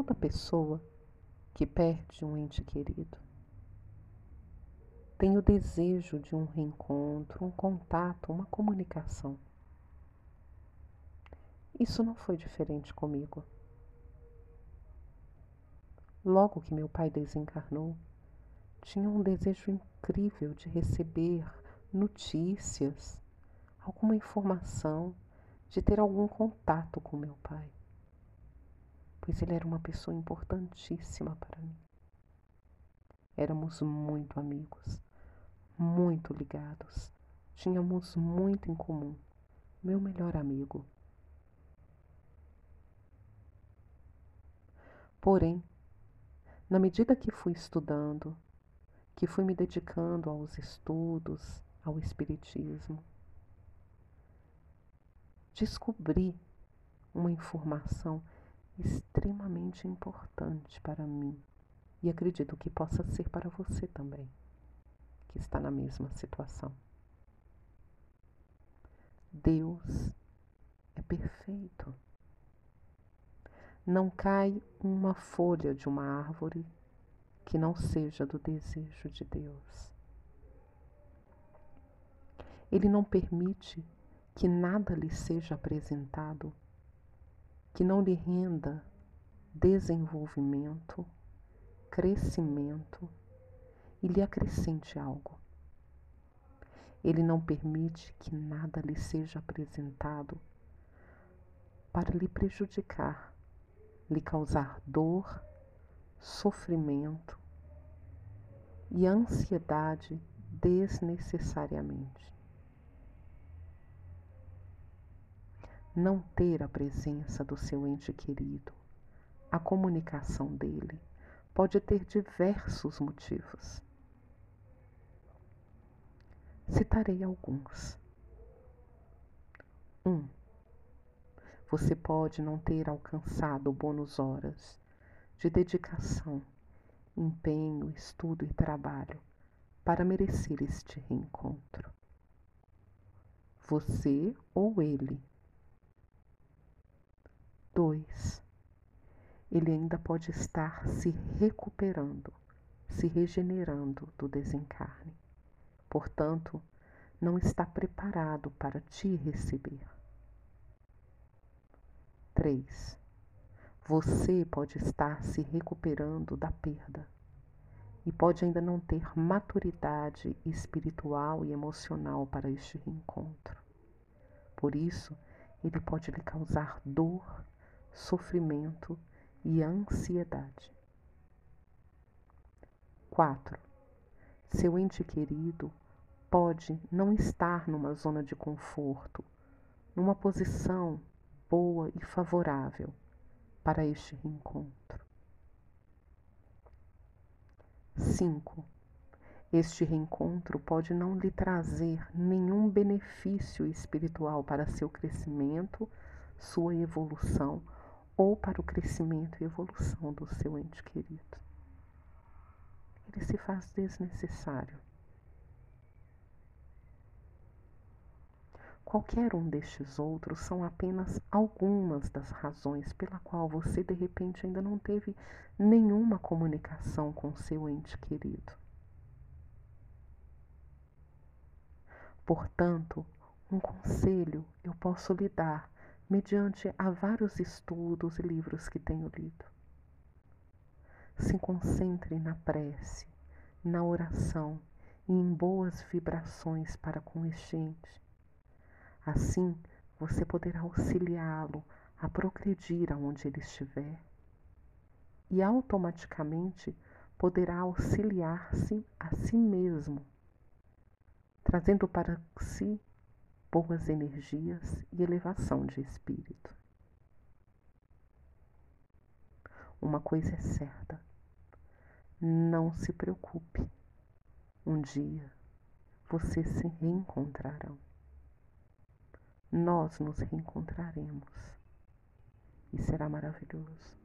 toda pessoa que perde um ente querido tem o desejo de um reencontro, um contato, uma comunicação. Isso não foi diferente comigo. Logo que meu pai desencarnou, tinha um desejo incrível de receber notícias, alguma informação, de ter algum contato com meu pai, pois ele era uma pessoa importantíssima para mim. Éramos muito amigos muito ligados. Tínhamos muito em comum. Meu melhor amigo. Porém, na medida que fui estudando, que fui me dedicando aos estudos, ao Espiritismo, descobri uma informação extremamente importante para mim e acredito que possa ser para você também que está na mesma situação. Deus é perfeito. Não cai uma folha de uma árvore que não seja do desejo de Deus. Ele não permite que nada lhe seja apresentado que não lhe renda desenvolvimento, crescimento e lhe acrescente algo. Ele não permite que nada lhe seja apresentado para lhe prejudicar, lhe causar dor, sofrimento e ansiedade desnecessariamente. Não ter a presença do seu ente querido, a comunicação dele, pode ter diversos motivos. Citarei alguns. Um, você pode não ter alcançado bônus horas de dedicação, empenho, estudo e trabalho para merecer este reencontro. Você ou ele. 2. Ele ainda pode estar se recuperando, se regenerando do desencarne portanto, não está preparado para te receber. 3. Você pode estar se recuperando da perda e pode ainda não ter maturidade espiritual e emocional para este reencontro. Por isso, ele pode lhe causar dor, sofrimento e ansiedade. 4. Seu ente querido pode não estar numa zona de conforto, numa posição boa e favorável para este reencontro. 5. Este reencontro pode não lhe trazer nenhum benefício espiritual para seu crescimento, sua evolução ou para o crescimento e evolução do seu ente querido. Ele se faz desnecessário. Qualquer um destes outros são apenas algumas das razões pela qual você de repente ainda não teve nenhuma comunicação com seu ente querido. Portanto, um conselho eu posso lhe dar mediante a vários estudos e livros que tenho lido. Se concentre na prece, na oração e em boas vibrações para com este ente Assim, você poderá auxiliá-lo a progredir aonde ele estiver e automaticamente poderá auxiliar-se a si mesmo, trazendo para si boas energias e elevação de espírito. Uma coisa é certa, não se preocupe, um dia vocês se reencontrarão nós nos reencontraremos e será maravilhoso.